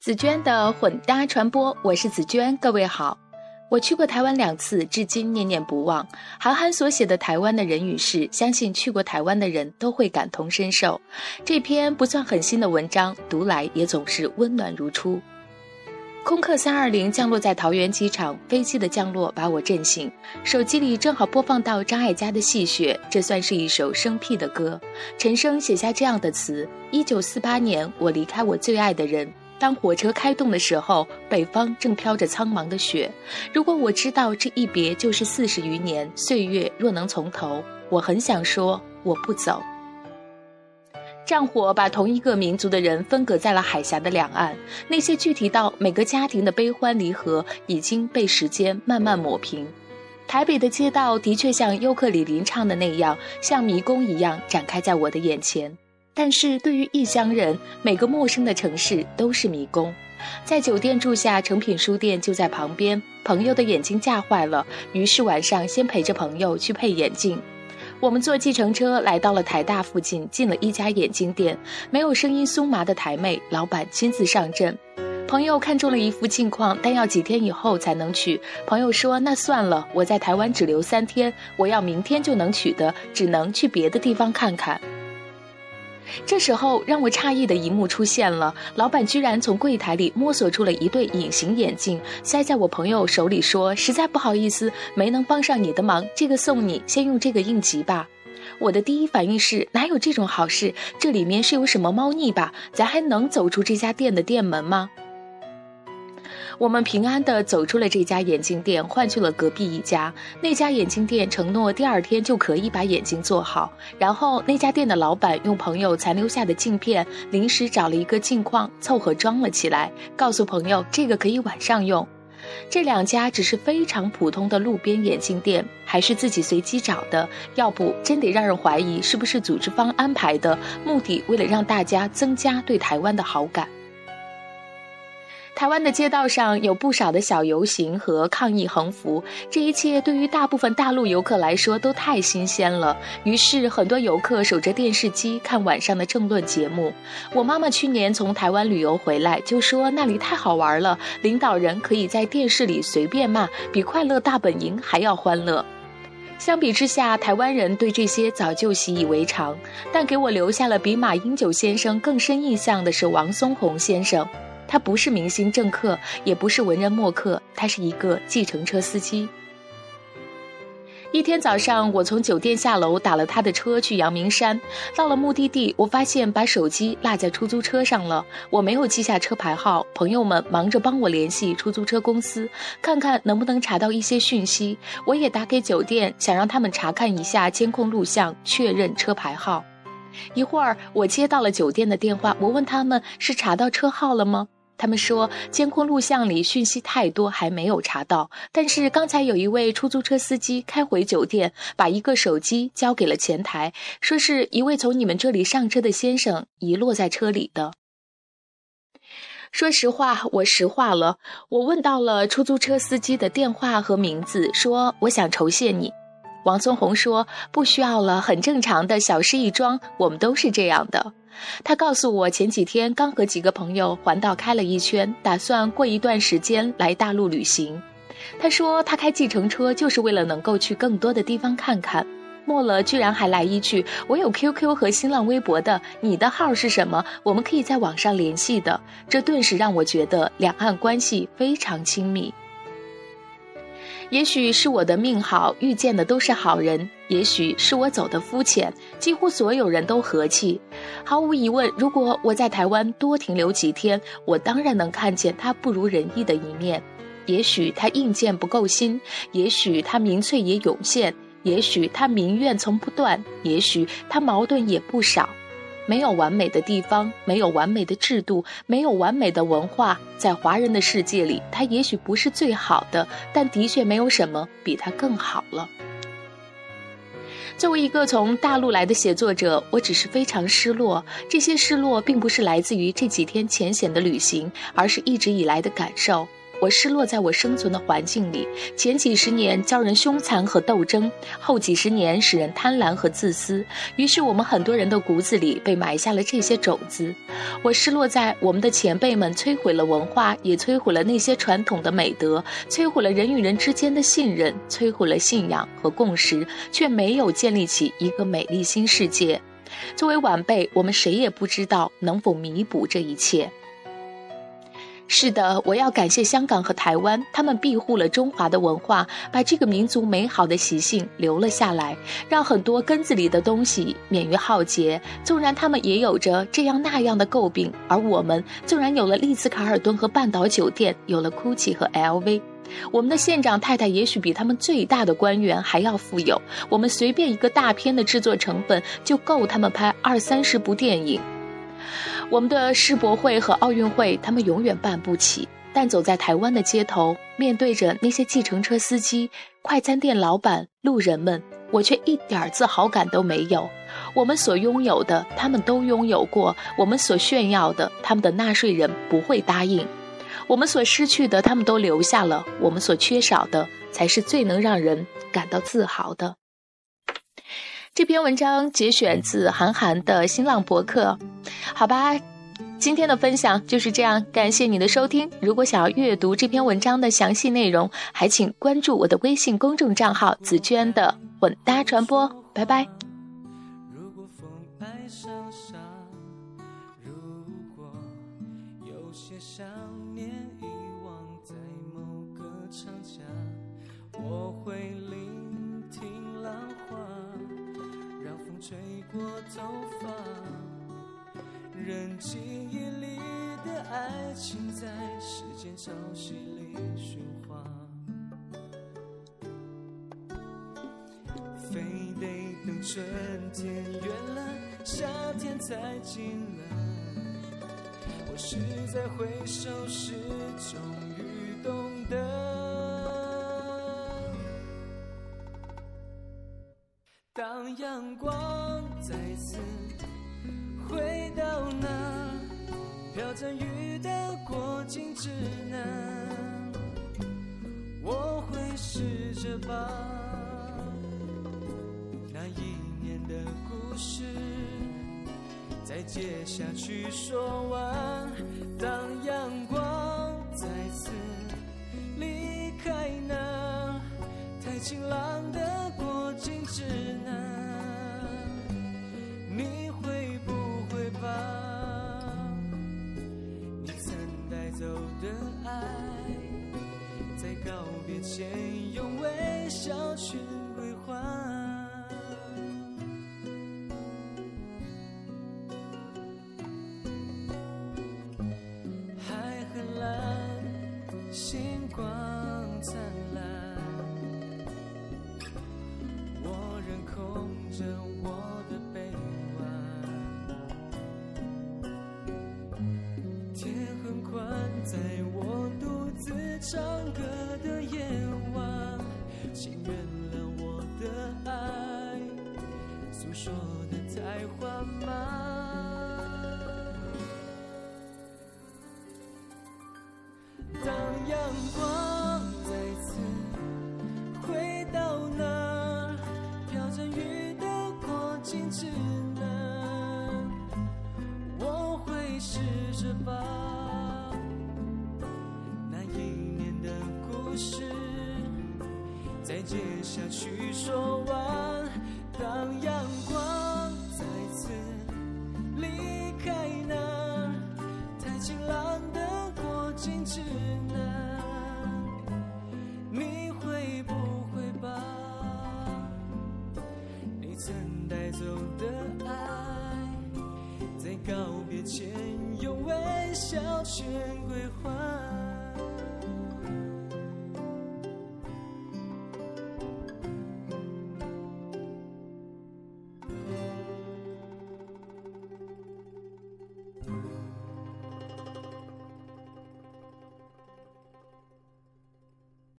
紫娟的混搭传播，我是紫娟，各位好。我去过台湾两次，至今念念不忘。韩寒所写的台湾的人与事，相信去过台湾的人都会感同身受。这篇不算很新的文章，读来也总是温暖如初。空客三二零降落在桃园机场，飞机的降落把我震醒，手机里正好播放到张艾嘉的《戏谑》，这算是一首生僻的歌。陈升写下这样的词：一九四八年，我离开我最爱的人。当火车开动的时候，北方正飘着苍茫的雪。如果我知道这一别就是四十余年，岁月若能从头，我很想说我不走。战火把同一个民族的人分隔在了海峡的两岸，那些具体到每个家庭的悲欢离合，已经被时间慢慢抹平。台北的街道的确像尤克里林唱的那样，像迷宫一样展开在我的眼前。但是对于异乡人，每个陌生的城市都是迷宫。在酒店住下，诚品书店就在旁边。朋友的眼睛架坏了，于是晚上先陪着朋友去配眼镜。我们坐计程车来到了台大附近，进了一家眼镜店，没有声音酥麻的台妹，老板亲自上阵。朋友看中了一副镜框，但要几天以后才能取。朋友说：“那算了，我在台湾只留三天，我要明天就能取的，只能去别的地方看看。”这时候，让我诧异的一幕出现了：老板居然从柜台里摸索出了一对隐形眼镜，塞在我朋友手里，说：“实在不好意思，没能帮上你的忙，这个送你，先用这个应急吧。”我的第一反应是：哪有这种好事？这里面是有什么猫腻吧？咱还能走出这家店的店门吗？我们平安地走出了这家眼镜店，换去了隔壁一家。那家眼镜店承诺第二天就可以把眼镜做好。然后那家店的老板用朋友残留下的镜片，临时找了一个镜框，凑合装了起来，告诉朋友这个可以晚上用。这两家只是非常普通的路边眼镜店，还是自己随机找的，要不真得让人怀疑是不是组织方安排的，目的为了让大家增加对台湾的好感。台湾的街道上有不少的小游行和抗议横幅，这一切对于大部分大陆游客来说都太新鲜了。于是很多游客守着电视机看晚上的政论节目。我妈妈去年从台湾旅游回来，就说那里太好玩了，领导人可以在电视里随便骂，比快乐大本营还要欢乐。相比之下，台湾人对这些早就习以为常。但给我留下了比马英九先生更深印象的是王松宏先生。他不是明星政客，也不是文人墨客，他是一个计程车司机。一天早上，我从酒店下楼，打了他的车去阳明山。到了目的地，我发现把手机落在出租车上了，我没有记下车牌号。朋友们忙着帮我联系出租车公司，看看能不能查到一些讯息。我也打给酒店，想让他们查看一下监控录像，确认车牌号。一会儿，我接到了酒店的电话，我问他们是查到车号了吗？他们说，监控录像里讯息太多，还没有查到。但是刚才有一位出租车司机开回酒店，把一个手机交给了前台，说是一位从你们这里上车的先生遗落在车里的。说实话，我实话了，我问到了出租车司机的电话和名字，说我想酬谢你。王松红说不需要了，很正常的小事一桩，我们都是这样的。他告诉我，前几天刚和几个朋友环岛开了一圈，打算过一段时间来大陆旅行。他说他开计程车就是为了能够去更多的地方看看。末了，居然还来一句：“我有 QQ 和新浪微博的，你的号是什么？我们可以在网上联系的。”这顿时让我觉得两岸关系非常亲密。也许是我的命好，遇见的都是好人；也许是我走的肤浅，几乎所有人都和气。毫无疑问，如果我在台湾多停留几天，我当然能看见他不如人意的一面。也许他硬件不够新，也许他民粹也涌现，也许他民怨从不断，也许他矛盾也不少。没有完美的地方，没有完美的制度，没有完美的文化，在华人的世界里，它也许不是最好的，但的确没有什么比它更好了。作为一个从大陆来的写作者，我只是非常失落。这些失落并不是来自于这几天浅显的旅行，而是一直以来的感受。我失落在我生存的环境里。前几十年教人凶残和斗争，后几十年使人贪婪和自私。于是我们很多人的骨子里被埋下了这些种子。我失落在我们的前辈们摧毁了文化，也摧毁了那些传统的美德，摧毁了人与人之间的信任，摧毁了信仰和共识，却没有建立起一个美丽新世界。作为晚辈，我们谁也不知道能否弥补这一切。是的，我要感谢香港和台湾，他们庇护了中华的文化，把这个民族美好的习性留了下来，让很多根子里的东西免于浩劫。纵然他们也有着这样那样的诟病，而我们纵然有了丽兹卡尔顿和半岛酒店，有了 GUCCI 和 LV，我们的县长太太也许比他们最大的官员还要富有。我们随便一个大片的制作成本就够他们拍二三十部电影。我们的世博会和奥运会，他们永远办不起。但走在台湾的街头，面对着那些计程车司机、快餐店老板、路人们，我却一点自豪感都没有。我们所拥有的，他们都拥有过；我们所炫耀的，他们的纳税人不会答应；我们所失去的，他们都留下了；我们所缺少的，才是最能让人感到自豪的。这篇文章节选自韩寒的新浪博客，好吧，今天的分享就是这样，感谢你的收听。如果想要阅读这篇文章的详细内容，还请关注我的微信公众账号“紫娟的混搭传播”。拜拜。人记忆里的爱情在时间潮汐里循环，非得等春天远了，夏天才进来。我是在回首时终于懂得，当阳光。飘着雨的过境之南，我会试着把那一年的故事再接下去说完。当阳光再次离开那太晴朗的过境之南。的爱在告别前用微笑去归还说的太缓慢。当阳光再次回到那飘着雨的过境之南，我会试着把那一年的故事再接下去说完。当阳